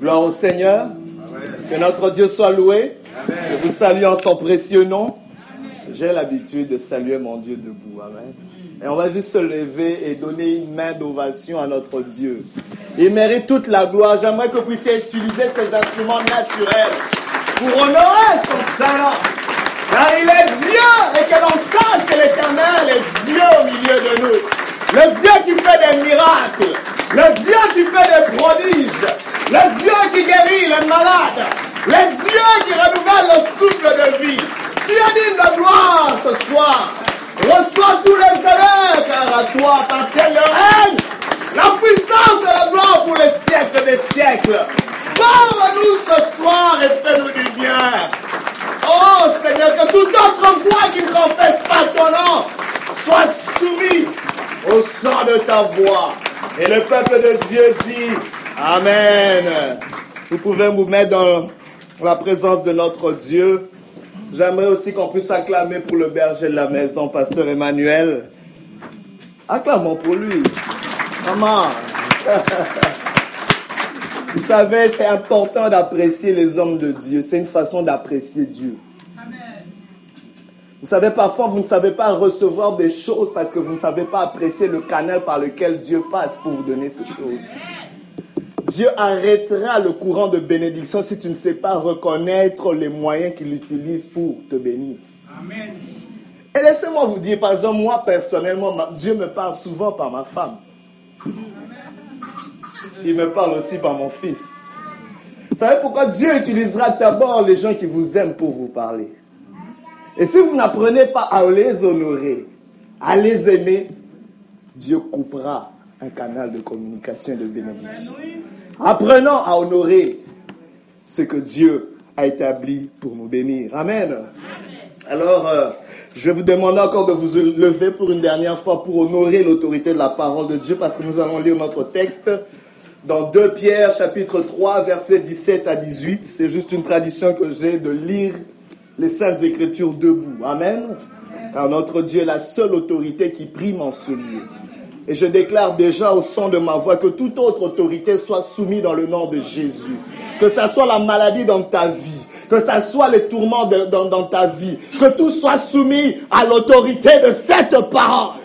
Gloire au Seigneur. Que notre Dieu soit loué. Je vous salue en son précieux nom. J'ai l'habitude de saluer mon Dieu debout. Amen. Et on va juste se lever et donner une main d'ovation à notre Dieu. Il mérite toute la gloire. J'aimerais que vous puissiez utiliser ces instruments naturels pour honorer son nom. Car il est Dieu et que l'on sache que l'éternel est Dieu au milieu de nous. Le Dieu qui fait des miracles. Le Dieu qui fait des prodiges. Le Dieu qui guérit les malades. Le Dieu qui renouvelle le souffle de vie. Tu as dit de gloire ce soir. Reçois tous les honneurs car à toi appartient le règne, la puissance et la gloire pour les siècles des siècles. Parle-nous ce soir et fais-nous du bien. Oh Seigneur, que toute autre voix qui ne confesse pas ton nom soit soumise au sang de ta voix. Et le peuple de Dieu dit Amen. Vous pouvez vous mettre dans la présence de notre Dieu. J'aimerais aussi qu'on puisse acclamer pour le berger de la maison, Pasteur Emmanuel. Acclamons pour lui. Maman. Vous savez, c'est important d'apprécier les hommes de Dieu. C'est une façon d'apprécier Dieu. Vous savez, parfois, vous ne savez pas recevoir des choses parce que vous ne savez pas apprécier le canal par lequel Dieu passe pour vous donner ces choses. Dieu arrêtera le courant de bénédiction si tu ne sais pas reconnaître les moyens qu'il utilise pour te bénir. Amen. Et laissez-moi vous dire, par exemple, moi personnellement, Dieu me parle souvent par ma femme. Il me parle aussi par mon fils. Vous savez pourquoi Dieu utilisera d'abord les gens qui vous aiment pour vous parler? Et si vous n'apprenez pas à les honorer, à les aimer, Dieu coupera un canal de communication et de bénédiction. Apprenons à honorer ce que Dieu a établi pour nous bénir. Amen. Alors, euh, je vais vous demander encore de vous lever pour une dernière fois pour honorer l'autorité de la parole de Dieu parce que nous allons lire notre texte dans 2 Pierre chapitre 3 versets 17 à 18. C'est juste une tradition que j'ai de lire les saintes écritures debout. Amen. Car notre Dieu est la seule autorité qui prime en ce lieu. Et je déclare déjà au son de ma voix que toute autre autorité soit soumise dans le nom de Jésus. Que ça soit la maladie dans ta vie, que ça soit les tourments dans, dans ta vie, que tout soit soumis à l'autorité de cette parole.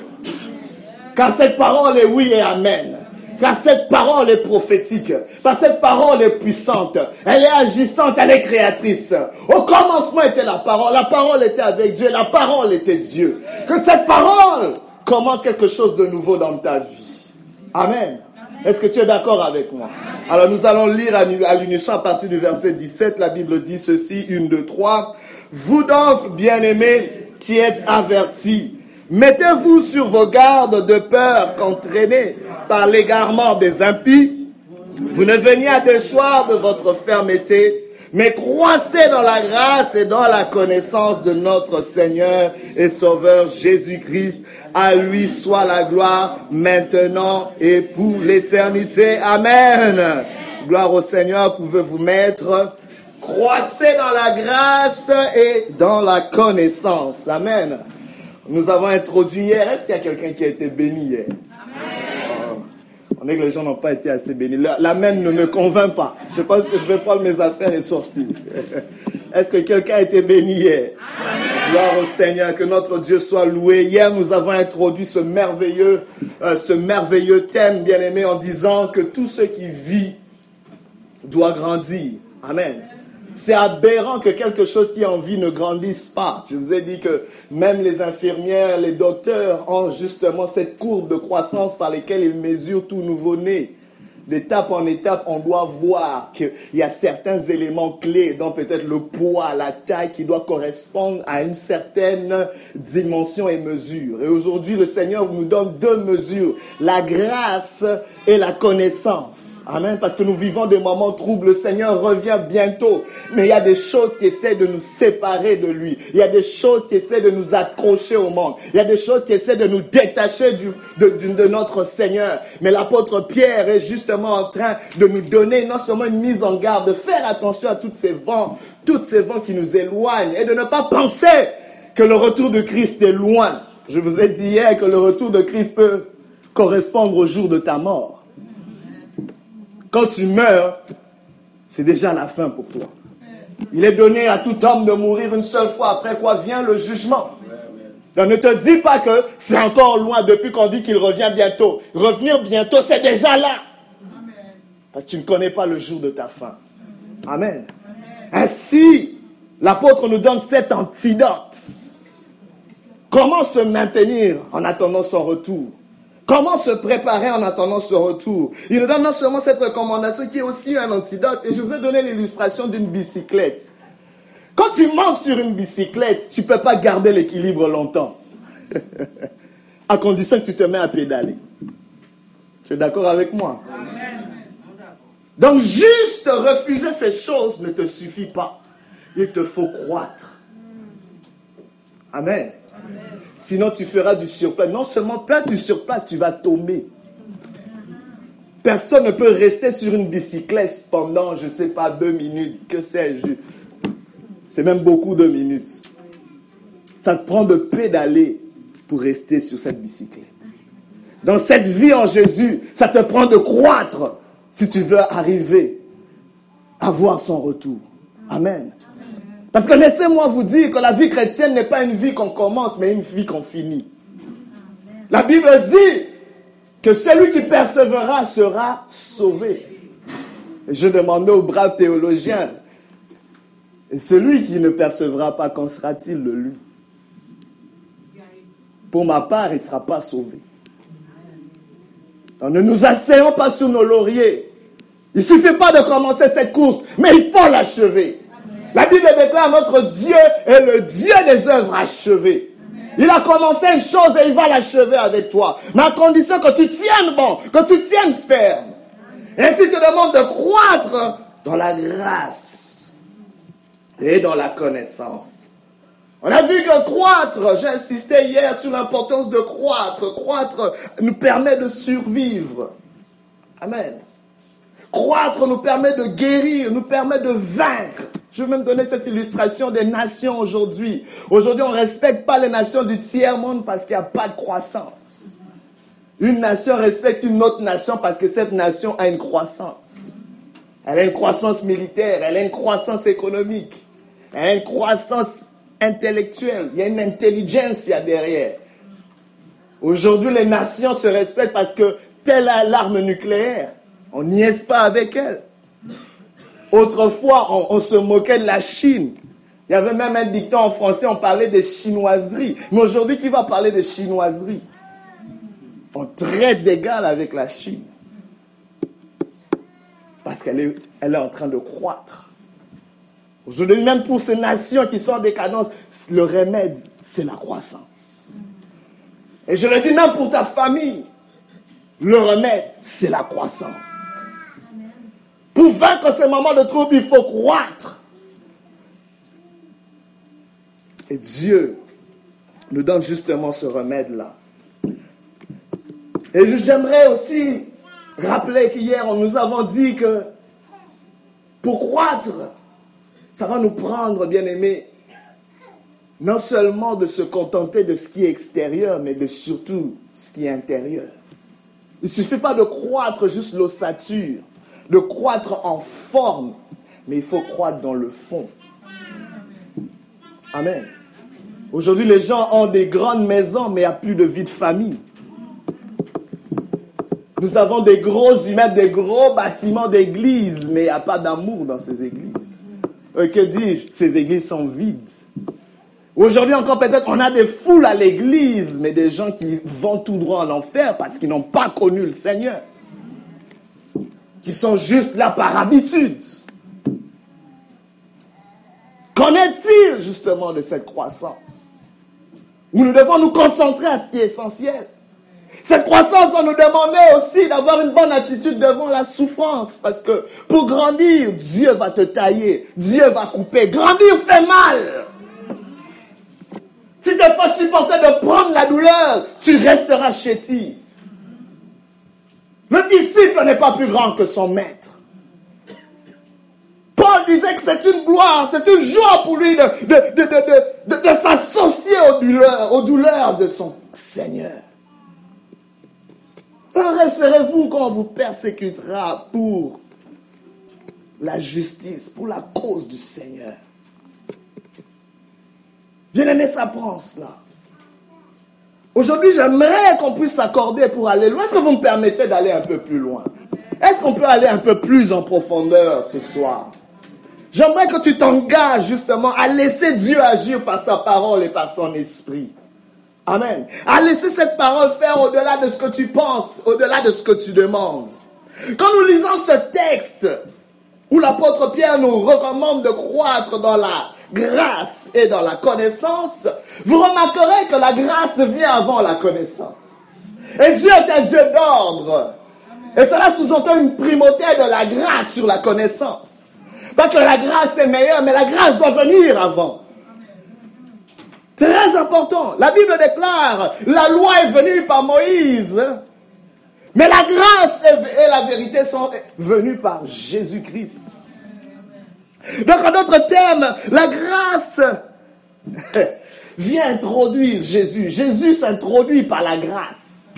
Car cette parole est oui et amen. Car cette parole est prophétique. Car cette parole est puissante. Elle est agissante, elle est créatrice. Au commencement était la parole. La parole était avec Dieu. La parole était Dieu. Que cette parole commence quelque chose de nouveau dans ta vie. Amen. Est-ce que tu es d'accord avec moi? Alors nous allons lire à l'unisson à partir du verset 17. La Bible dit ceci, une, deux, trois. Vous donc, bien-aimés, qui êtes avertis, mettez-vous sur vos gardes de peur qu'entraînés par l'égarement des impies, vous ne veniez à déchoir de votre fermeté, mais croissez dans la grâce et dans la connaissance de notre Seigneur et Sauveur Jésus-Christ. À lui soit la gloire maintenant et pour l'éternité. Amen. Gloire au Seigneur, pouvez-vous mettre. Croissez dans la grâce et dans la connaissance. Amen. Nous avons introduit hier. Est-ce qu'il y a quelqu'un qui a été béni hier? Amen. On est que les gens n'ont pas été assez bénis. L'amen ne me convainc pas. Je pense que je vais prendre mes affaires et sortir. Est-ce que quelqu'un a été béni hier? Amen. Gloire au Seigneur, que notre Dieu soit loué. Hier, nous avons introduit ce merveilleux, euh, ce merveilleux thème, bien aimé, en disant que tout ce qui vit doit grandir. Amen. C'est aberrant que quelque chose qui en vie ne grandisse pas. Je vous ai dit que même les infirmières, les docteurs ont justement cette courbe de croissance par laquelle ils mesurent tout nouveau-né d'étape en étape, on doit voir qu'il y a certains éléments clés, dont peut-être le poids, la taille, qui doit correspondre à une certaine dimension et mesure. Et aujourd'hui, le Seigneur nous donne deux mesures, la grâce et la connaissance. Amen. Parce que nous vivons des moments troubles. Le Seigneur revient bientôt. Mais il y a des choses qui essaient de nous séparer de lui. Il y a des choses qui essaient de nous accrocher au monde. Il y a des choses qui essaient de nous détacher du, de, de notre Seigneur. Mais l'apôtre Pierre est juste en train de nous donner non seulement une mise en garde, de faire attention à tous ces vents, tous ces vents qui nous éloignent et de ne pas penser que le retour de Christ est loin. Je vous ai dit hier que le retour de Christ peut correspondre au jour de ta mort. Quand tu meurs, c'est déjà la fin pour toi. Il est donné à tout homme de mourir une seule fois, après quoi vient le jugement. Donc ne te dis pas que c'est encore loin depuis qu'on dit qu'il revient bientôt. Revenir bientôt, c'est déjà là. Parce que tu ne connais pas le jour de ta fin. Amen. Ainsi, l'apôtre nous donne cet antidote. Comment se maintenir en attendant son retour? Comment se préparer en attendant son retour? Il nous donne non seulement cette recommandation qui est aussi un antidote, et je vous ai donné l'illustration d'une bicyclette. Quand tu montes sur une bicyclette, tu ne peux pas garder l'équilibre longtemps. à condition que tu te mets à pédaler. Tu es d'accord avec moi? Donc juste refuser ces choses ne te suffit pas. Il te faut croître. Amen. Sinon tu feras du surplace. Non seulement plein du surplace, tu vas tomber. Personne ne peut rester sur une bicyclette pendant, je ne sais pas, deux minutes, que sais-je? C'est même beaucoup de minutes. Ça te prend de pédaler pour rester sur cette bicyclette. Dans cette vie en Jésus, ça te prend de croître si tu veux arriver à voir son retour. Amen. Parce que laissez-moi vous dire que la vie chrétienne n'est pas une vie qu'on commence, mais une vie qu'on finit. La Bible dit que celui qui persévérera sera sauvé. Et je demandais au brave théologien, et celui qui ne percevra pas, qu'en sera-t-il de lui? Pour ma part, il ne sera pas sauvé. Ne nous asseyons pas sur nos lauriers. Il ne suffit pas de commencer cette course, mais il faut l'achever. La Bible déclare notre Dieu est le Dieu des œuvres achevées. Il a commencé une chose et il va l'achever avec toi. Mais à condition que tu tiennes bon, que tu tiennes ferme. Et ainsi te demande de croître dans la grâce et dans la connaissance. On a vu que croître, j'ai insisté hier sur l'importance de croître. Croître nous permet de survivre. Amen. Croître nous permet de guérir, nous permet de vaincre. Je vais même donner cette illustration des nations aujourd'hui. Aujourd'hui, on ne respecte pas les nations du tiers-monde parce qu'il n'y a pas de croissance. Une nation respecte une autre nation parce que cette nation a une croissance. Elle a une croissance militaire, elle a une croissance économique, elle a une croissance intellectuelle, il y a une intelligence derrière. Aujourd'hui, les nations se respectent parce que telle est l'arme nucléaire. On n'y est pas avec elle. Autrefois, on, se moquait de la Chine. Il y avait même un dicton en français, on parlait de chinoiseries. Mais aujourd'hui, qui va parler de chinoiseries? On traite d'égal avec la Chine. Parce qu'elle est, elle est en train de croître. Aujourd'hui, même pour ces nations qui sont en décadence, le remède, c'est la croissance. Et je le dis même pour ta famille, le remède, c'est la croissance. Pour vaincre ces moments de trouble, il faut croître. Et Dieu nous donne justement ce remède-là. Et j'aimerais aussi rappeler qu'hier, nous avons dit que pour croître, ça va nous prendre, bien aimé, non seulement de se contenter de ce qui est extérieur, mais de surtout ce qui est intérieur. Il ne suffit pas de croître juste l'ossature, de croître en forme, mais il faut croître dans le fond. Amen. Aujourd'hui, les gens ont des grandes maisons, mais il n'y a plus de vie de famille. Nous avons des gros immeubles, des gros bâtiments d'églises, mais il n'y a pas d'amour dans ces églises. Euh, que dis-je Ces églises sont vides. Aujourd'hui encore peut-être on a des foules à l'église, mais des gens qui vont tout droit en enfer parce qu'ils n'ont pas connu le Seigneur. Qui sont juste là par habitude. Qu'en est-il justement de cette croissance? Où nous devons nous concentrer à ce qui est essentiel. Cette croissance va nous demander aussi d'avoir une bonne attitude devant la souffrance. Parce que pour grandir, Dieu va te tailler. Dieu va couper. Grandir fait mal. Si tu n'es pas supporté de prendre la douleur, tu resteras chétif. Le disciple n'est pas plus grand que son maître. Paul disait que c'est une gloire, c'est une joie pour lui de, s'associer aux douleurs de son Seigneur. Heureux serez-vous quand on vous persécutera pour la justice, pour la cause du Seigneur? Bien aimé, ça prend cela. Aujourd'hui, j'aimerais qu'on puisse s'accorder pour aller loin. Est-ce que vous me permettez d'aller un peu plus loin? Est-ce qu'on peut aller un peu plus en profondeur ce soir? J'aimerais que tu t'engages justement à laisser Dieu agir par sa parole et par son esprit. Amen. À laisser cette parole faire au-delà de ce que tu penses, au-delà de ce que tu demandes. Quand nous lisons ce texte où l'apôtre Pierre nous recommande de croître dans la grâce et dans la connaissance, vous remarquerez que la grâce vient avant la connaissance. Et Dieu est un Dieu d'ordre. Et cela sous-entend une primauté de la grâce sur la connaissance. Pas que la grâce est meilleure, mais la grâce doit venir avant. Très important. La Bible déclare, la loi est venue par Moïse, mais la grâce et la vérité sont venues par Jésus-Christ. Donc, en d'autres termes, la grâce vient introduire Jésus. Jésus s'introduit par la grâce.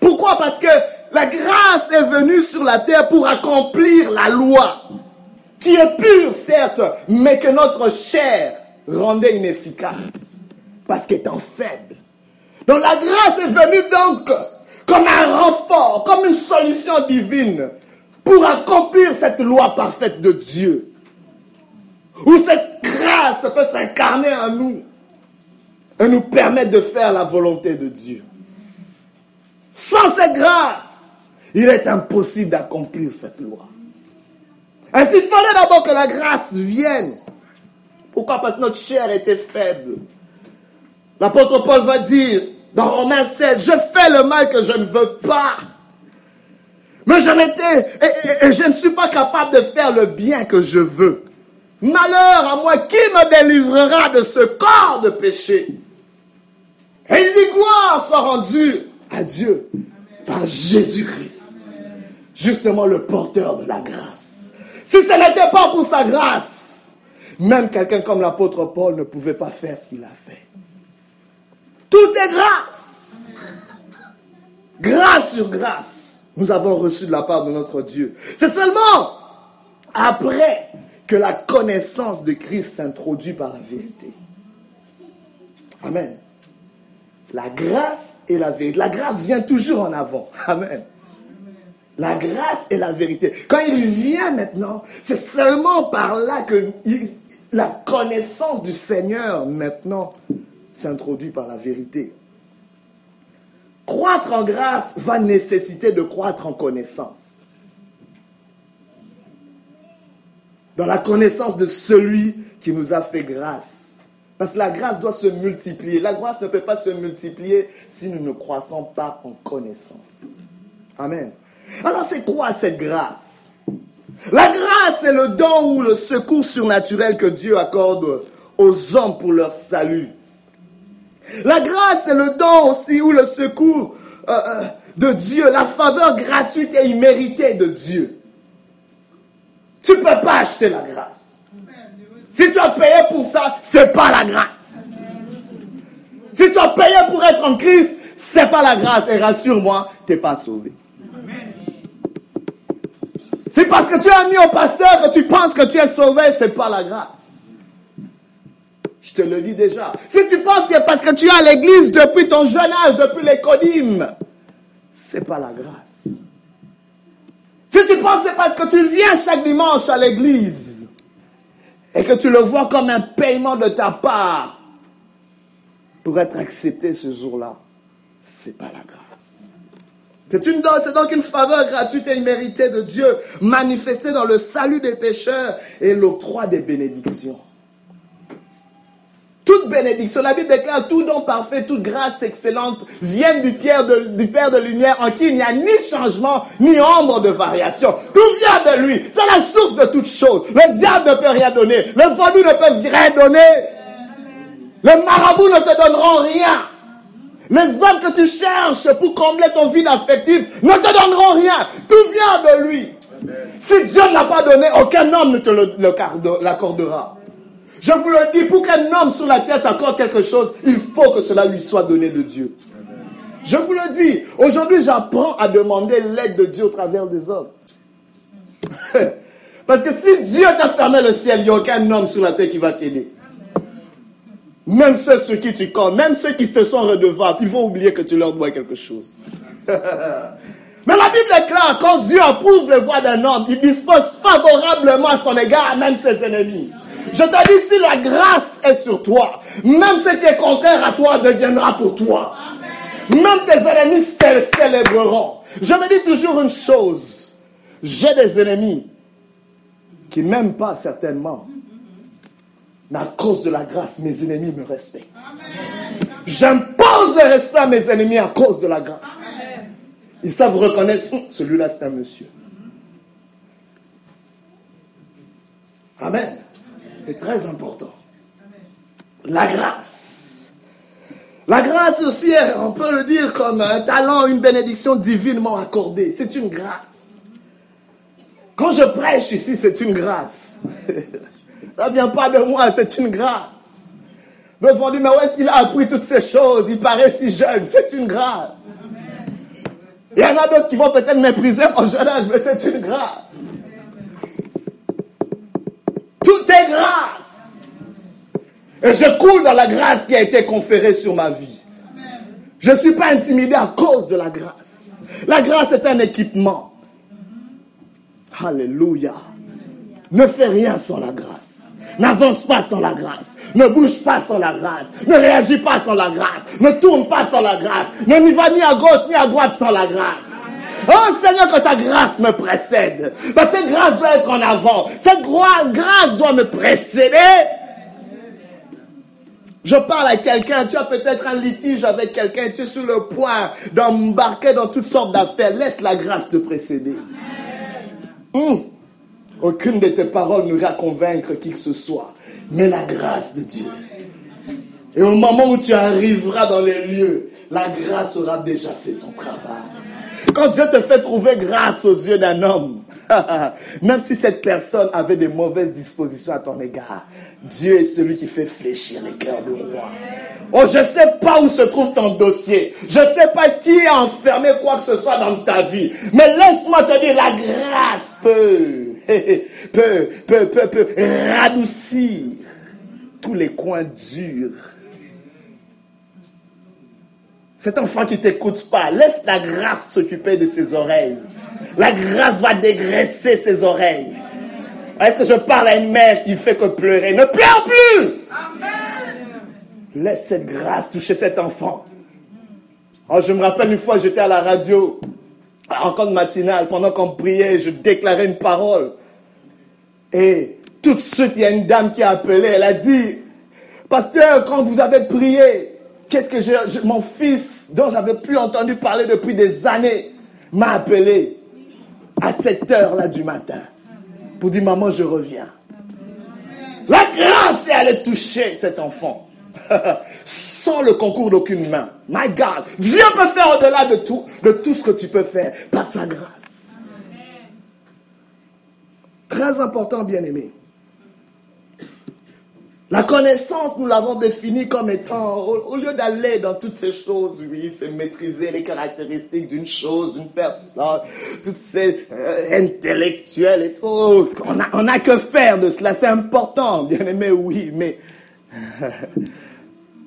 Pourquoi? Parce que la grâce est venue sur la terre pour accomplir la loi, qui est pure, certes, mais que notre chair rendait inefficace, parce qu'étant faible. Donc la grâce est venue donc comme un renfort, comme une solution divine pour accomplir cette loi parfaite de Dieu. Où cette grâce peut s'incarner en nous et nous permettre de faire la volonté de Dieu. Sans cette grâce, il est impossible d'accomplir cette loi. Ainsi, il fallait d'abord que la grâce vienne. Pourquoi? Parce que notre chair était faible. L'apôtre Paul va dire dans Romains 7, je fais le mal que je ne veux pas. Mais je n'étais, et, je ne suis pas capable de faire le bien que je veux. Malheur à moi, qui me délivrera de ce corps de péché Et il dit gloire soit rendue à Dieu par Jésus-Christ, justement le porteur de la grâce. Si ce n'était pas pour sa grâce, même quelqu'un comme l'apôtre Paul ne pouvait pas faire ce qu'il a fait. Tout est grâce. Grâce sur grâce, nous avons reçu de la part de notre Dieu. C'est seulement après que la connaissance de Christ s'introduit par la vérité. Amen. La grâce et la vérité. La grâce vient toujours en avant. Amen. La grâce et la vérité. Quand il vient maintenant, c'est seulement par là que la connaissance du Seigneur maintenant s'introduit par la vérité. Croître en grâce va nécessiter de croître en connaissance. Dans la connaissance de celui qui nous a fait grâce. Parce que la grâce doit se multiplier. La grâce ne peut pas se multiplier si nous ne croissons pas en connaissance. Amen. Alors c'est quoi cette grâce? La grâce est le don ou le secours surnaturel que Dieu accorde aux hommes pour leur salut. La grâce est le don aussi ou le secours euh, euh, de Dieu, la faveur gratuite et imméritée de Dieu. Tu ne peux pas acheter la grâce. Si tu as payé pour ça, c'est pas la grâce. Si tu as payé pour être en Christ, c'est pas la grâce. Et rassure-moi, tu n'es pas sauvé. C'est parce que tu as mis au pasteur que tu penses que tu es sauvé, c'est pas la grâce. Je te le dis déjà. Si tu penses que c'est parce que tu es à l'église depuis ton jeune âge, depuis l'écodyme, c'est pas la grâce. Si tu penses que c'est parce que tu viens chaque dimanche à l'église et que tu le vois comme un paiement de ta part pour être accepté ce jour-là, c'est pas la grâce. C'est une c'est donc une faveur gratuite et imméritée de Dieu, manifestée dans le salut des pécheurs et l'octroi des bénédictions toute bénédiction. La Bible déclare tout don parfait, toute grâce excellente viennent du, Père de, du Père de lumière en qui il n'y a ni changement, ni ombre de variation. Tout vient de lui. C'est la source de toutes choses. Le diable ne peut rien donner. Le vaudou ne peut rien donner. Les marabouts ne te donneront rien. Les hommes que tu cherches pour combler ton vide affectif ne te donneront rien. Tout vient de lui. Si Dieu ne l'a pas donné, aucun homme ne te l'accordera. Je vous le dis, pour qu'un homme sur la terre accorde quelque chose, il faut que cela lui soit donné de Dieu. Je vous le dis, aujourd'hui j'apprends à demander l'aide de Dieu au travers des hommes. Parce que si Dieu t'a fermé le ciel, il n'y a aucun homme sur la terre qui va t'aider. Même ceux qui tu comptes, même ceux qui te sont redevables, ils vont oublier que tu leur dois quelque chose. Mais la Bible est claire, quand Dieu approuve les voies d'un homme, il dispose favorablement à son égard, même ses ennemis. Je te dis, si la grâce est sur toi, même ce qui est contraire à toi deviendra pour toi. Même tes ennemis célébreront. Je me dis toujours une chose. J'ai des ennemis qui m'aiment pas certainement. Mais à cause de la grâce, mes ennemis me respectent. J'impose le respect à mes ennemis à cause de la grâce. Ils savent reconnaître, celui-là c'est un monsieur. Amen. C'est très important. La grâce. La grâce aussi, on peut le dire comme un talent, une bénédiction divinement accordée. C'est une grâce. Quand je prêche ici, c'est une grâce. Ça ne vient pas de moi, c'est une grâce. D'autres vont dire, mais où est-ce qu'il a appris toutes ces choses? Il paraît si jeune, c'est une grâce. Il y en a d'autres qui vont peut-être mépriser mon jeune âge, mais c'est une grâce. Tout est grâce. Et je coule dans la grâce qui a été conférée sur ma vie. Je ne suis pas intimidé à cause de la grâce. La grâce est un équipement. Alléluia. Ne fais rien sans la grâce. N'avance pas sans la grâce. Ne bouge pas sans la grâce. Ne réagis pas sans la grâce. Ne tourne pas sans la grâce. Ne n'y va ni à gauche ni à droite sans la grâce. Oh Seigneur, que ta grâce me précède. Parce cette grâce doit être en avant. Cette grâce doit me précéder. Je parle à quelqu'un, tu as peut-être un litige avec quelqu'un, tu es sur le point d'embarquer dans toutes sortes d'affaires. Laisse la grâce te précéder. Hum. Aucune de tes paroles ne va convaincre qui que ce soit, mais la grâce de Dieu. Et au moment où tu arriveras dans les lieux, la grâce aura déjà fait son travail. Quand Dieu te fait trouver grâce aux yeux d'un homme, même si cette personne avait des mauvaises dispositions à ton égard, Dieu est celui qui fait fléchir les cœurs de roi. Oh, je ne sais pas où se trouve ton dossier. Je ne sais pas qui a enfermé quoi que ce soit dans ta vie. Mais laisse-moi te dire, la grâce peut, peut, peut, peut, peut radoucir tous les coins durs cet enfant qui t'écoute pas, laisse la grâce s'occuper de ses oreilles. La grâce va dégraisser ses oreilles. Est-ce que je parle à une mère qui fait que pleurer? Ne pleure plus Laisse cette grâce toucher cet enfant. Oh, je me rappelle une fois, j'étais à la radio, en compte matinale, pendant qu'on priait, je déclarais une parole. Et tout de suite, il y a une dame qui a appelé, elle a dit, Pasteur, quand vous avez prié, Qu'est-ce que mon fils, dont j'avais plus entendu parler depuis des années, m'a appelé à cette heure-là du matin pour dire Maman, je reviens. La grâce est allée toucher cet enfant sans le concours d'aucune main. My God, Dieu peut faire au-delà de tout, de tout ce que tu peux faire par sa grâce. Très important, bien aimé. La connaissance, nous l'avons définie comme étant, au, lieu d'aller dans toutes ces choses, oui, c'est maîtriser les caractéristiques d'une chose, d'une personne, toutes ces euh, intellectuels et tout. On n'a que faire de cela, c'est important, bien aimé, oui, mais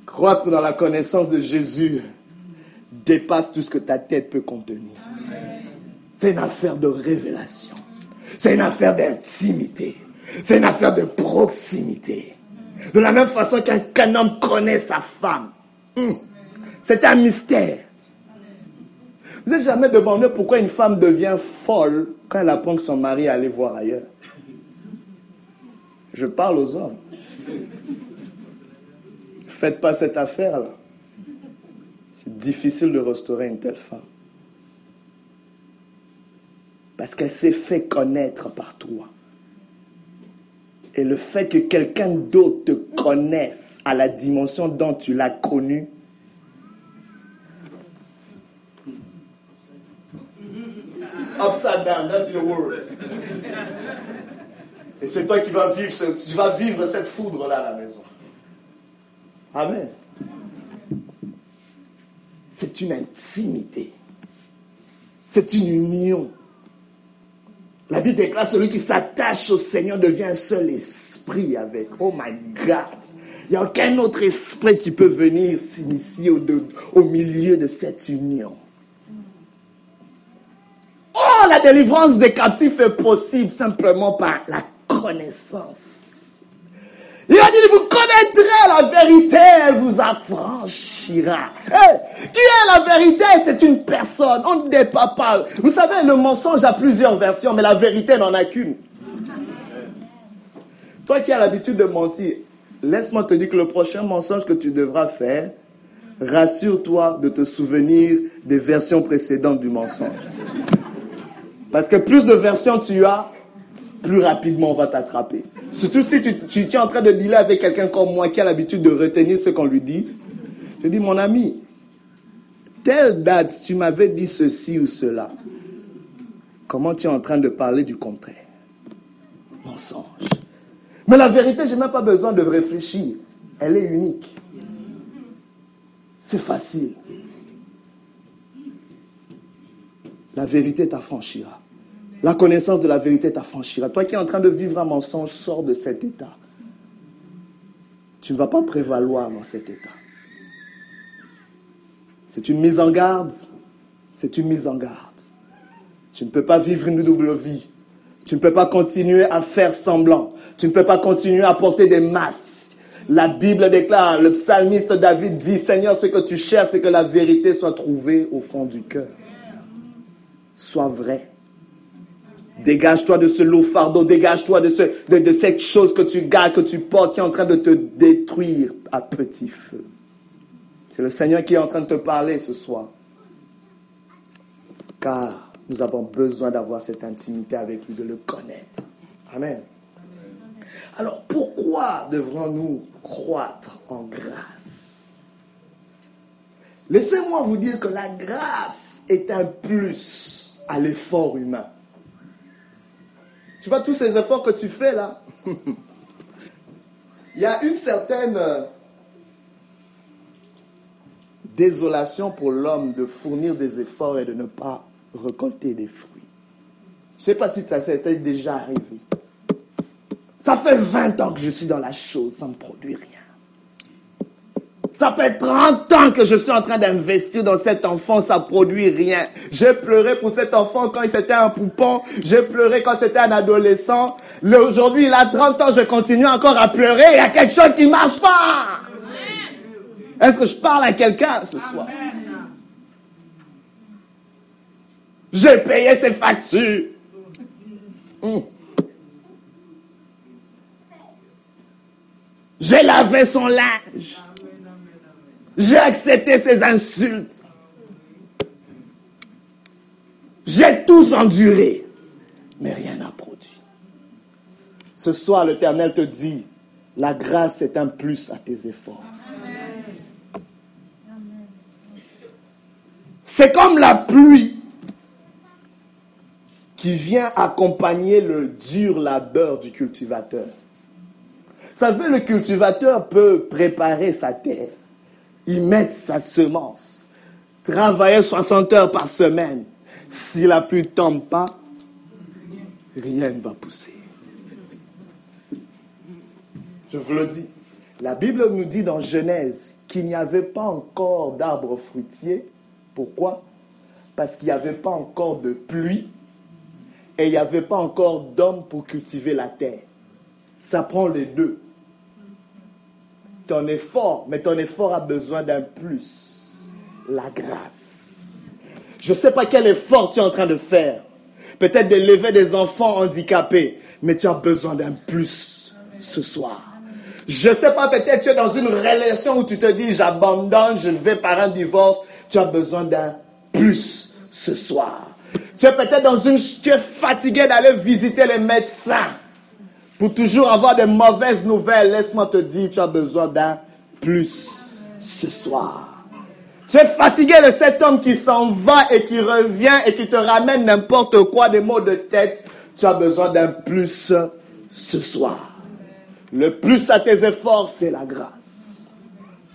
croître dans la connaissance de Jésus dépasse tout ce que ta tête peut contenir. C'est une affaire de révélation. C'est une affaire d'intimité. C'est une affaire de proximité. De la même façon qu'un homme connaît sa femme. Hmm. C'est un mystère. Vous n'êtes jamais demandé pourquoi une femme devient folle quand elle apprend que son mari est allé voir ailleurs. Je parle aux hommes. Faites pas cette affaire-là. C'est difficile de restaurer une telle femme. Parce qu'elle s'est fait connaître par toi. Et le fait que quelqu'un d'autre te connaisse à la dimension dont tu l'as connu, Upside down, that's your word. Et c'est toi qui vas vivre, tu vas vivre cette foudre-là à la maison. Amen. C'est une intimité. C'est une union. La Bible déclare celui qui s'attache au Seigneur devient un seul esprit avec. Oh my God. Il n'y a aucun autre esprit qui peut venir s'initier au, au milieu de cette union. Oh, la délivrance des captifs est possible simplement par la connaissance. Dit, vous connaîtrez la vérité, elle vous affranchira. qui est la vérité? C'est une personne, on ne dépend pas. Vous savez, le mensonge a plusieurs versions, mais la vérité n'en a qu'une. Toi qui as l'habitude de mentir, laisse-moi te dire que le prochain mensonge que tu devras faire, rassure-toi de te souvenir des versions précédentes du mensonge. Parce que plus de versions tu as, plus rapidement on va t'attraper. Surtout si tu, es en train de dealer avec quelqu'un comme moi qui a l'habitude de retenir ce qu'on lui dit. Je dis, mon ami, telle date, tu m'avais dit ceci ou cela. Comment tu es en train de parler du contraire? Mensonge. Mais la vérité, je n'ai même pas besoin de réfléchir. Elle est unique. C'est facile. La vérité t'affranchira. La connaissance de la vérité t'affranchira. Toi qui es en train de vivre un mensonge, sors de cet état. Tu ne vas pas prévaloir dans cet état. C'est une mise en garde. C'est une mise en garde. Tu ne peux pas vivre une double vie. Tu ne peux pas continuer à faire semblant. Tu ne peux pas continuer à porter des masques. La Bible déclare, le psalmiste David dit, Seigneur, ce que tu cherches, c'est que la vérité soit trouvée au fond du cœur. Sois vrai. Dégage-toi de ce lourd fardeau, dégage-toi de, ce, de, cette chose que tu gardes, que tu portes, qui est en train de te détruire à petit feu. C'est le Seigneur qui est en train de te parler ce soir. Car nous avons besoin d'avoir cette intimité avec lui, de le connaître. Amen. Alors pourquoi devrons-nous croître en grâce? Laissez-moi vous dire que la grâce est un plus à l'effort humain. Tu vois tous ces efforts que tu fais là? Il y a une certaine euh, désolation pour l'homme de fournir des efforts et de ne pas récolter des fruits. Je ne sais pas si ça s'est déjà arrivé. Ça fait 20 ans que je suis dans la chose, ça ne produit rien. Ça fait 30 ans que je suis en train d'investir dans cet enfant, ça produit rien. J'ai pleuré pour cet enfant quand il était un poupon. J'ai pleuré quand c'était un adolescent. Aujourd'hui, il a 30 ans, je continue encore à pleurer. Il y a quelque chose qui ne marche pas. Est-ce que je parle à quelqu'un ce soir? J'ai payé ses factures. Hum. J'ai lavé son linge. J'ai accepté ces insultes. J'ai tous enduré, mais rien n'a produit. Ce soir, l'Éternel te dit, la grâce est un plus à tes efforts. C'est comme la pluie qui vient accompagner le dur labeur du cultivateur. Vous savez, le cultivateur peut préparer sa terre il met sa semence. Travailler 60 heures par semaine. Si la pluie ne tombe pas, rien ne va pousser. Je vous le dis. La Bible nous dit dans Genèse qu'il n'y avait pas encore d'arbres fruitiers. Pourquoi? Parce qu'il n'y avait pas encore de pluie et il n'y avait pas encore d'hommes pour cultiver la terre. Ça prend les deux ton effort, mais ton effort a besoin d'un plus. La grâce. Je ne sais pas quel effort tu es en train de faire. Peut-être d'élever des enfants handicapés, mais tu as besoin d'un plus ce soir. Je ne sais pas, peut-être tu es dans une relation où tu te dis j'abandonne, je vais par un divorce. Tu as besoin d'un plus ce soir. Tu es peut-être dans une... Tu es fatigué d'aller visiter les médecins. Pour toujours avoir de mauvaises nouvelles, laisse-moi te dire, tu as besoin d'un plus ce soir. Tu es fatigué de cet homme qui s'en va et qui revient et qui te ramène n'importe quoi, des mots de tête. Tu as besoin d'un plus ce soir. Le plus à tes efforts, c'est la grâce.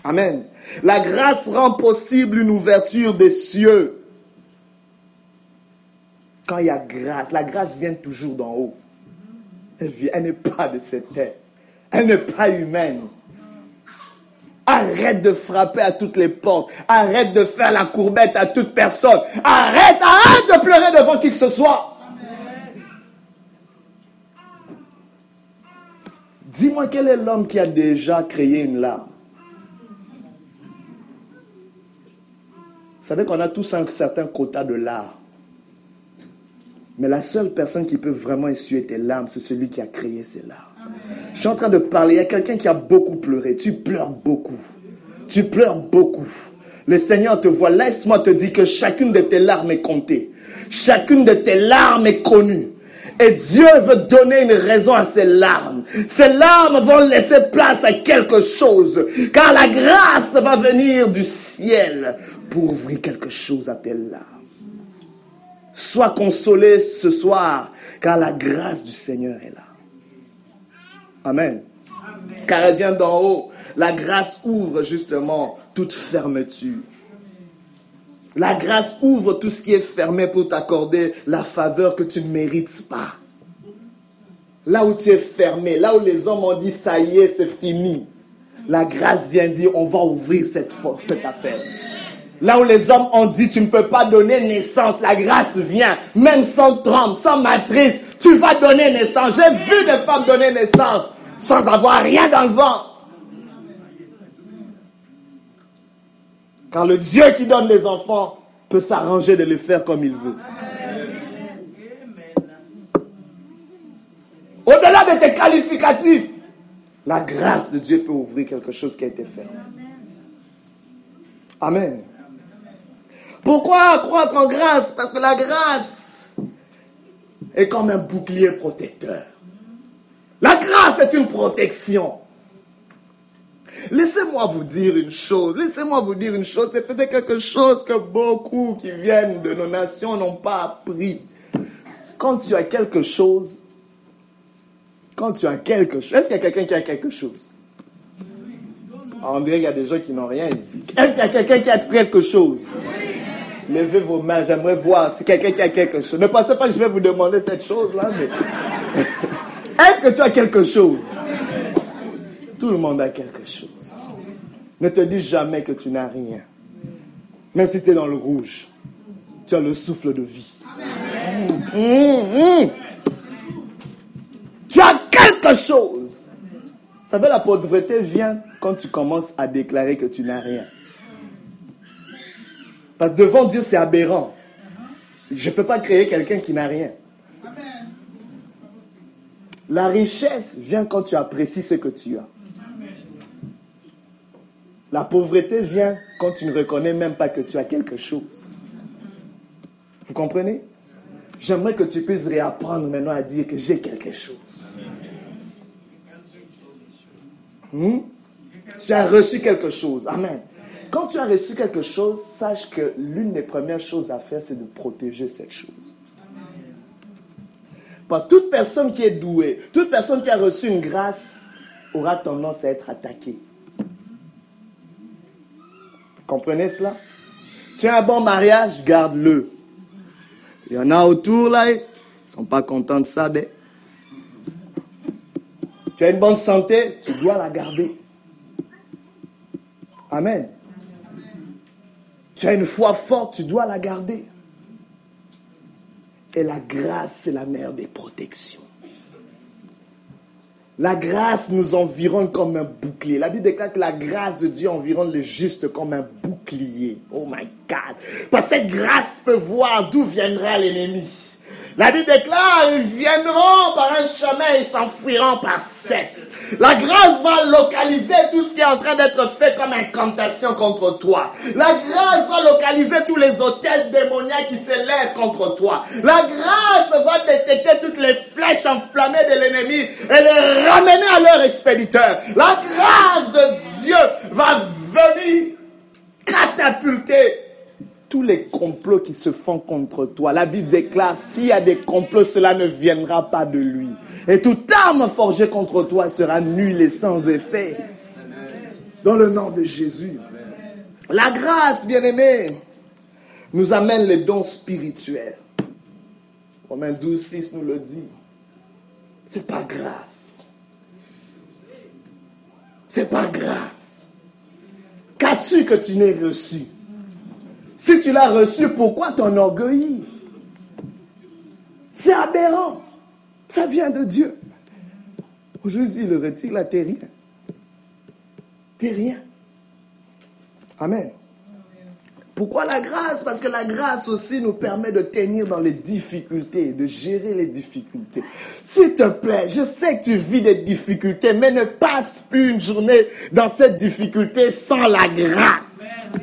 Amen. La grâce rend possible une ouverture des cieux. quand il y a grâce, la grâce vient toujours d'en haut. Elle, n'est pas de cette terre. Elle n'est pas humaine. Arrête de frapper à toutes les portes. Arrête de faire la courbette à toute personne. Arrête, arrête de pleurer devant qui que ce soit. Dis-moi quel est l'homme qui a déjà créé une larme. Vous savez qu'on a tous un certain quota de larmes. Mais la seule personne qui peut vraiment essuyer tes larmes, c'est celui qui a créé ces larmes. Je suis en train de parler. Il y a quelqu'un qui a beaucoup pleuré. Tu pleures beaucoup. Tu pleures beaucoup. Le Seigneur te voit. Laisse-moi te dire que chacune de tes larmes est comptée. Chacune de tes larmes est connue. Et Dieu veut donner une raison à ces larmes. Ces larmes vont laisser place à quelque chose. Car la grâce va venir du ciel pour ouvrir quelque chose à tes larmes. Sois consolé ce soir, car la grâce du Seigneur est là. Amen. Car elle vient d'en haut. La grâce ouvre justement toute fermeture. La grâce ouvre tout ce qui est fermé pour t'accorder la faveur que tu ne mérites pas. Là où tu es fermé, là où les hommes ont dit ça y est, c'est fini. La grâce vient dire on va ouvrir cette, cette affaire. Là où les hommes ont dit tu ne peux pas donner naissance, la grâce vient, même sans trompe, sans matrice, tu vas donner naissance. J'ai vu des femmes donner naissance sans avoir rien dans le ventre. Car le Dieu qui donne les enfants peut s'arranger de les faire comme il veut. Au-delà de tes qualificatifs, la grâce de Dieu peut ouvrir quelque chose qui a été fait. Amen. Pourquoi croître en grâce? Parce que la grâce est comme un bouclier protecteur. La grâce est une protection. Laissez-moi vous dire une chose. Laissez-moi vous dire une chose. C'est peut-être quelque chose que beaucoup qui viennent de nos nations n'ont pas appris. Quand tu as quelque chose, quand tu as quelque chose, est-ce qu'il y a quelqu'un qui a quelque chose? On dirait qu'il y a des gens qui n'ont rien ici. Est-ce qu'il y a quelqu'un qui a quelque chose? Levez vos mains, j'aimerais voir si quelqu'un qui a quelque chose. Ne pensez pas que je vais vous demander cette chose-là, mais... Est-ce que tu as quelque chose? Tout le monde a quelque chose. Ne te dis jamais que tu n'as rien. Même si tu es dans le rouge, tu as le souffle de vie. Mmh, mmh, mmh. Tu as quelque chose. Vous savez, la pauvreté vient quand tu commences à déclarer que tu n'as rien. Parce que devant Dieu, c'est aberrant. Je ne peux pas créer quelqu'un qui n'a rien. La richesse vient quand tu apprécies ce que tu as. La pauvreté vient quand tu ne reconnais même pas que tu as quelque chose. Vous comprenez? J'aimerais que tu puisses réapprendre maintenant à dire que j'ai quelque chose. Hmm? Tu as reçu quelque chose. Amen. Quand tu as reçu quelque chose, sache que l'une des premières choses à faire, c'est de protéger cette chose. Toute personne qui est douée, toute personne qui a reçu une grâce aura tendance à être attaquée. Comprenez cela? Tu as un bon mariage, garde-le. Il y en a autour là, ils ne sont pas contents de ça. Tu as une bonne santé, tu dois la garder. Amen. Tu as une foi forte, tu dois la garder. Et la grâce, c'est la mère des protections. La grâce nous environne comme un bouclier. La Bible déclare que la grâce de Dieu environne les justes comme un bouclier. Oh my God. Parce que cette grâce peut voir d'où viendra l'ennemi. La Bible déclare, ils viendront par un chemin et s'enfuiront par sept. La grâce va localiser tout ce qui est en train d'être fait comme incantation contre toi. La grâce va localiser tous les hôtels démoniaques qui s'élèvent contre toi. La grâce va détecter toutes les flèches enflammées de l'ennemi et les ramener à leur expéditeur. La grâce de Dieu va venir catapulter tous les complots qui se font contre toi. La Bible déclare, s'il y a des complots, cela ne viendra pas de lui. Et toute arme forgée contre toi sera nulle et sans effet. Dans le nom de Jésus. La grâce, bien-aimée, nous amène les dons spirituels. Romains 12, 6 nous le dit. C'est pas grâce. C'est pas grâce. Qu'as-tu que tu n'aies reçu? Si tu l'as reçu, pourquoi t'enorgueillir? C'est aberrant. Ça vient de Dieu. Jésus le retire là, t'es rien. T'es rien. Amen. Pourquoi la grâce? Parce que la grâce aussi nous permet de tenir dans les difficultés, de gérer les difficultés. S'il te plaît, je sais que tu vis des difficultés, mais ne passe plus une journée dans cette difficulté sans la grâce.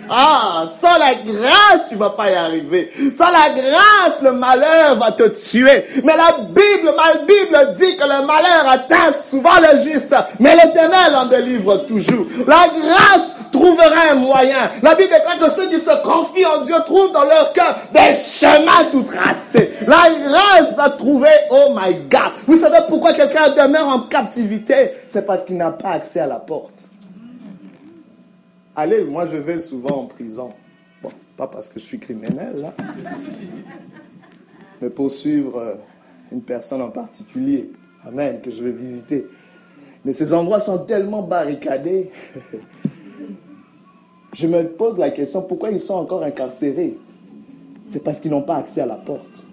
Ah, sans la grâce, tu vas pas y arriver. Sans la grâce, le malheur va te tuer. Mais la Bible, ma Bible dit que le malheur atteint souvent le juste, mais l'éternel en délivre toujours. La grâce trouvera un moyen. La Bible déclare que ceux qui se confient en Dieu trouvent dans leur cœur des chemins tout tracés. La grâce a trouvé, oh my God. Vous savez pourquoi quelqu'un demeure en captivité? C'est parce qu'il n'a pas accès à la porte. Allez, moi je vais souvent en prison. Bon, pas parce que je suis criminel, là. Mais pour suivre euh, une personne en particulier. Amen, que je vais visiter. Mais ces endroits sont tellement barricadés je me pose la question, pourquoi ils sont encore incarcérés? C'est parce qu'ils n'ont pas accès à la porte.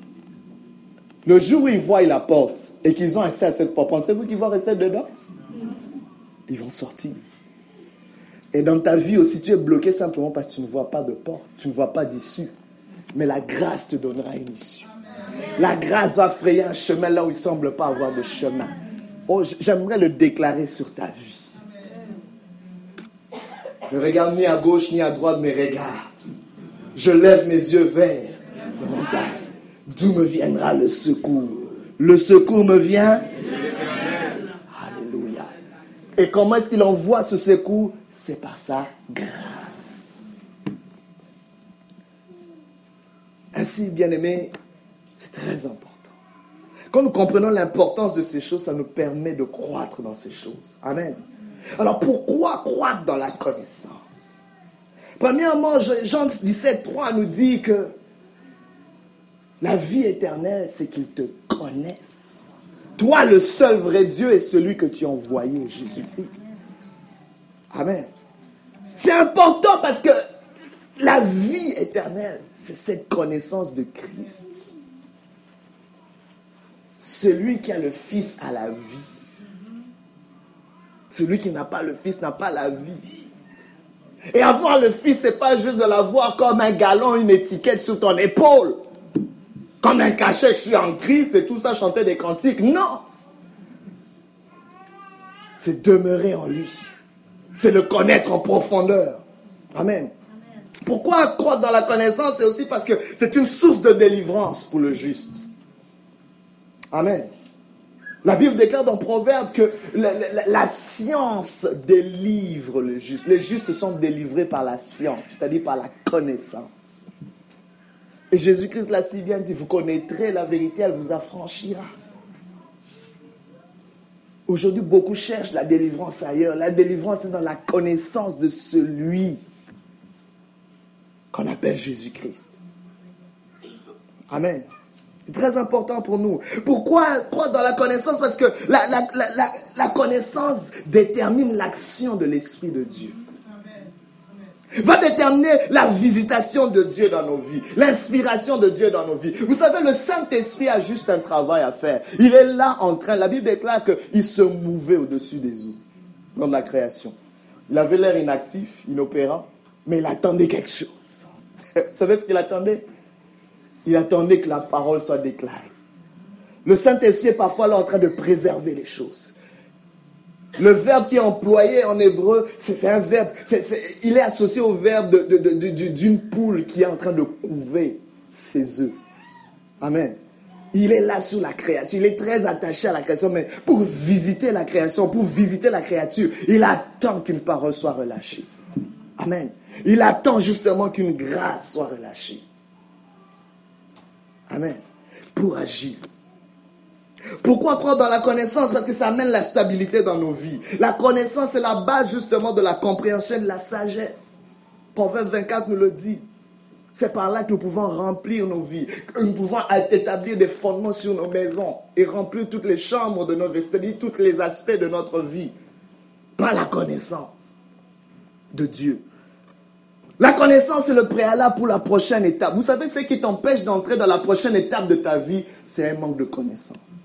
Le jour où ils voient la porte et qu'ils ont accès à cette porte, pensez-vous qu'ils vont rester dedans? Ils vont sortir. Et dans ta vie aussi, tu es bloqué simplement parce que tu ne vois pas de porte, tu ne vois pas d'issue. Mais la grâce te donnera une issue. La grâce va frayer un chemin là où il ne semble pas avoir de chemin. Oh, j'aimerais le déclarer sur ta vie. Ne regarde ni à gauche ni à droite, mais regarde. Je lève mes yeux vers le montagne. D'où me viendra le secours? Le secours me vient? Alléluia. Et comment est-ce qu'il envoie ce secours? C'est par sa grâce. Ainsi, bien-aimé, c'est très important. Quand nous comprenons l'importance de ces choses, ça nous permet de croître dans ces choses. Amen. Alors pourquoi croître dans la connaissance? Premièrement, Jean 17, 3 nous dit que la vie éternelle, c'est qu'ils te connaissent. Toi, le seul vrai Dieu est celui que tu as envoyé, Jésus-Christ. Amen. C'est important parce que la vie éternelle, c'est cette connaissance de Christ. Celui qui a le Fils a la vie. Celui qui n'a pas le Fils n'a pas la vie. Et avoir le Fils, c'est pas juste de l'avoir comme un galon, une étiquette sur ton épaule. Comme un cachet, je suis en Christ et tout ça, chanter des cantiques. Non. C'est demeurer en lui. C'est le connaître en profondeur. Amen. Pourquoi croire dans la connaissance? C'est aussi parce que c'est une source de délivrance pour le juste. Amen. La Bible déclare dans Proverbe que la, science délivre le juste. Les justes sont délivrés par la science, c'est-à-dire par la connaissance. Et Jésus-Christ l'a si bien dit, vous connaîtrez la vérité, elle vous affranchira. Aujourd'hui, beaucoup cherchent la délivrance ailleurs. La délivrance est dans la connaissance de celui qu'on appelle Jésus-Christ. Amen. C'est très important pour nous. Pourquoi croire dans la connaissance? Parce que la, connaissance détermine l'action de l'Esprit de Dieu. Va déterminer la visitation de Dieu dans nos vies, l'inspiration de Dieu dans nos vies. Vous savez, le Saint-Esprit a juste un travail à faire. Il est là en train, la Bible déclare qu'il se mouvait au-dessus des eaux, dans la création. Il avait l'air inactif, inopérant, mais il attendait quelque chose. Vous savez ce qu'il attendait? Il attendait que la parole soit déclarée. Le Saint-Esprit est parfois là en train de préserver les choses. Le verbe qui est employé en hébreu, c'est un verbe, il est associé au verbe d'une poule qui est en train de couver ses œufs. Amen. Il est là sur la création, il est très attaché à la création, mais pour visiter la création, pour visiter la créature, il attend qu'une parole soit relâchée. Amen. Il attend justement qu'une grâce soit relâchée. Amen. Pour agir. Pourquoi croire dans la connaissance? Parce que ça amène la stabilité dans nos vies. La connaissance est la base justement de la compréhension de la sagesse. Proverbe 24 nous le dit. C'est par là que nous pouvons remplir nos vies, que nous pouvons établir des fondements sur nos maisons et remplir toutes les chambres de notre vie, tous les aspects de notre vie, par la connaissance de Dieu. La connaissance est le préalable pour la prochaine étape. Vous savez, ce qui t'empêche d'entrer dans la prochaine étape de ta vie, c'est un manque de connaissance.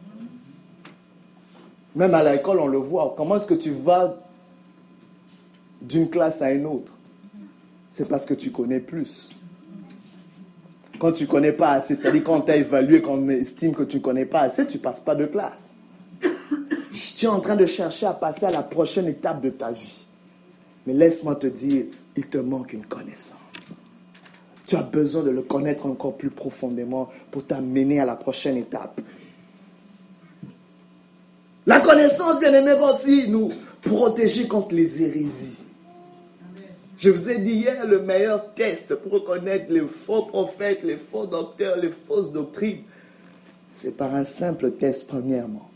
Même à l'école, on le voit. Comment est-ce que tu vas d'une classe à une autre? C'est parce que tu connais plus. Quand tu ne connais pas assez, c'est-à-dire quand tu as évalué, quand on estime que tu ne connais pas assez, tu ne passes pas de classe. Tu es en train de chercher à passer à la prochaine étape de ta vie. Mais laisse-moi te dire, il te manque une connaissance. Tu as besoin de le connaître encore plus profondément pour t'amener à la prochaine étape. La connaissance, bien aimé, va aussi nous protéger contre les hérésies. Je vous ai dit hier, le meilleur test pour reconnaître les faux prophètes, les faux docteurs, les fausses doctrines, c'est par un simple test premièrement.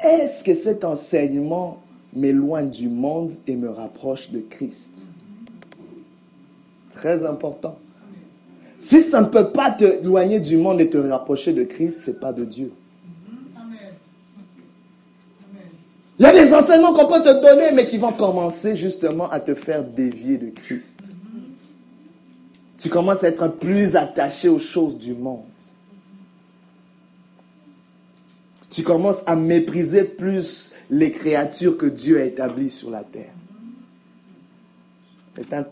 Est-ce que cet enseignement m'éloigne du monde et me rapproche de Christ Très important. Si ça ne peut pas t'éloigner du monde et te rapprocher de Christ, ce n'est pas de Dieu. Il y a des enseignements qu'on peut te donner, mais qui vont commencer justement à te faire dévier de Christ. Tu commences à être plus attaché aux choses du monde. Tu commences à mépriser plus les créatures que Dieu a établies sur la terre. C'est un,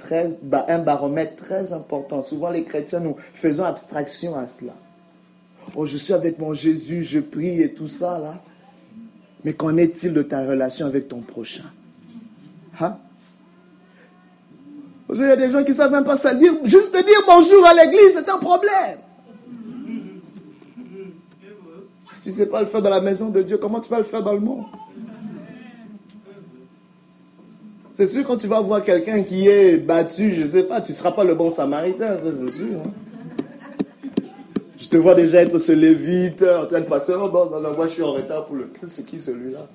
un baromètre très important. Souvent, les chrétiens, nous faisons abstraction à cela. Oh, je suis avec mon Jésus, je prie et tout ça, là. Mais qu'en est-il de ta relation avec ton prochain? Hein? Il y a des gens qui ne savent même pas ça dire. Juste dire bonjour à l'église, c'est un problème. Si tu ne sais pas le faire dans la maison de Dieu, comment tu vas le faire dans le monde? C'est sûr, quand tu vas voir quelqu'un qui est battu, je ne sais pas, tu ne seras pas le bon samaritain, c'est sûr. Hein. Je te vois déjà être ce lévite en train de passer. Oh non, non, non, moi je suis en retard pour le culte. C'est qui celui-là?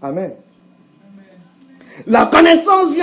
Amen. La connaissance vient